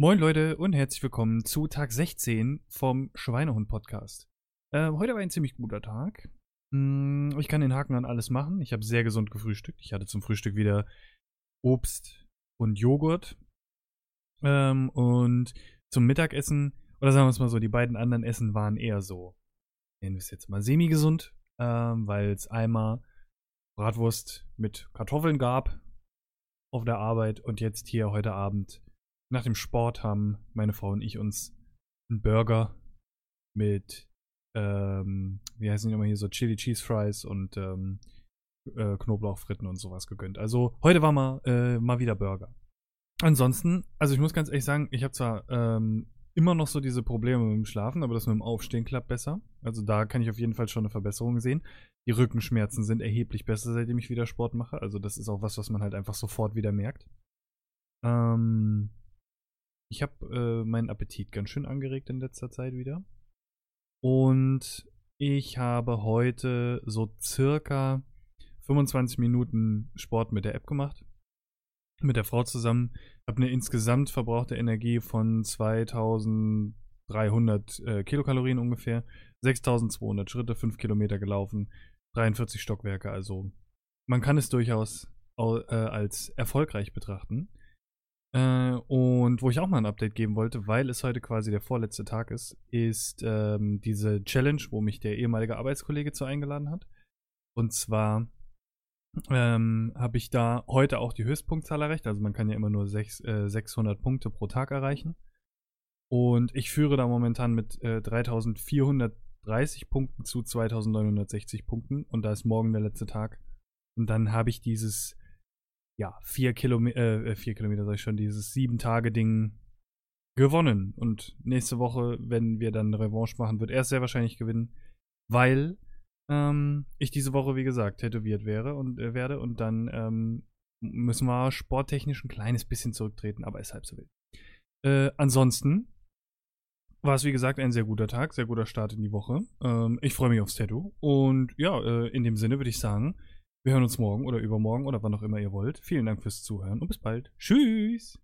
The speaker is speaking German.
Moin Leute und herzlich willkommen zu Tag 16 vom Schweinehund Podcast. Äh, heute war ein ziemlich guter Tag. Hm, ich kann den Haken an alles machen. Ich habe sehr gesund gefrühstückt. Ich hatte zum Frühstück wieder Obst und Joghurt. Ähm, und zum Mittagessen, oder sagen wir es mal so, die beiden anderen Essen waren eher so, nennen wir es jetzt mal semi-gesund, ähm, weil es einmal Bratwurst mit Kartoffeln gab auf der Arbeit und jetzt hier heute Abend nach dem Sport haben meine Frau und ich uns einen Burger mit, ähm, wie heißen die immer hier, so Chili Cheese Fries und ähm, äh, Knoblauchfritten und sowas gegönnt. Also heute war mal, äh, mal wieder Burger. Ansonsten, also ich muss ganz ehrlich sagen, ich habe zwar ähm, immer noch so diese Probleme mit dem Schlafen, aber das mit dem Aufstehen klappt besser. Also da kann ich auf jeden Fall schon eine Verbesserung sehen. Die Rückenschmerzen sind erheblich besser, seitdem ich wieder Sport mache. Also das ist auch was, was man halt einfach sofort wieder merkt. Ähm, ich habe äh, meinen Appetit ganz schön angeregt in letzter Zeit wieder. Und ich habe heute so circa 25 Minuten Sport mit der App gemacht. Mit der Frau zusammen. Habe eine insgesamt verbrauchte Energie von 2300 äh, Kilokalorien ungefähr. 6200 Schritte, 5 Kilometer gelaufen, 43 Stockwerke. Also man kann es durchaus äh, als erfolgreich betrachten. Äh, und wo ich auch mal ein Update geben wollte, weil es heute quasi der vorletzte Tag ist, ist ähm, diese Challenge, wo mich der ehemalige Arbeitskollege zu eingeladen hat. Und zwar ähm, habe ich da heute auch die Höchstpunktzahl erreicht. Also man kann ja immer nur sechs, äh, 600 Punkte pro Tag erreichen. Und ich führe da momentan mit äh, 3430 Punkten zu 2960 Punkten. Und da ist morgen der letzte Tag. Und dann habe ich dieses ja, vier Kilometer, äh, vier Kilometer sag ich schon, dieses Sieben-Tage-Ding gewonnen. Und nächste Woche, wenn wir dann eine Revanche machen, wird er sehr wahrscheinlich gewinnen, weil ähm, ich diese Woche, wie gesagt, tätowiert wäre und äh, werde und dann ähm, müssen wir sporttechnisch ein kleines bisschen zurücktreten, aber ist halb so wild. Äh, ansonsten war es, wie gesagt, ein sehr guter Tag, sehr guter Start in die Woche. Ähm, ich freue mich aufs Tattoo und ja, äh, in dem Sinne würde ich sagen, wir hören uns morgen oder übermorgen oder wann auch immer ihr wollt. Vielen Dank fürs Zuhören und bis bald. Tschüss!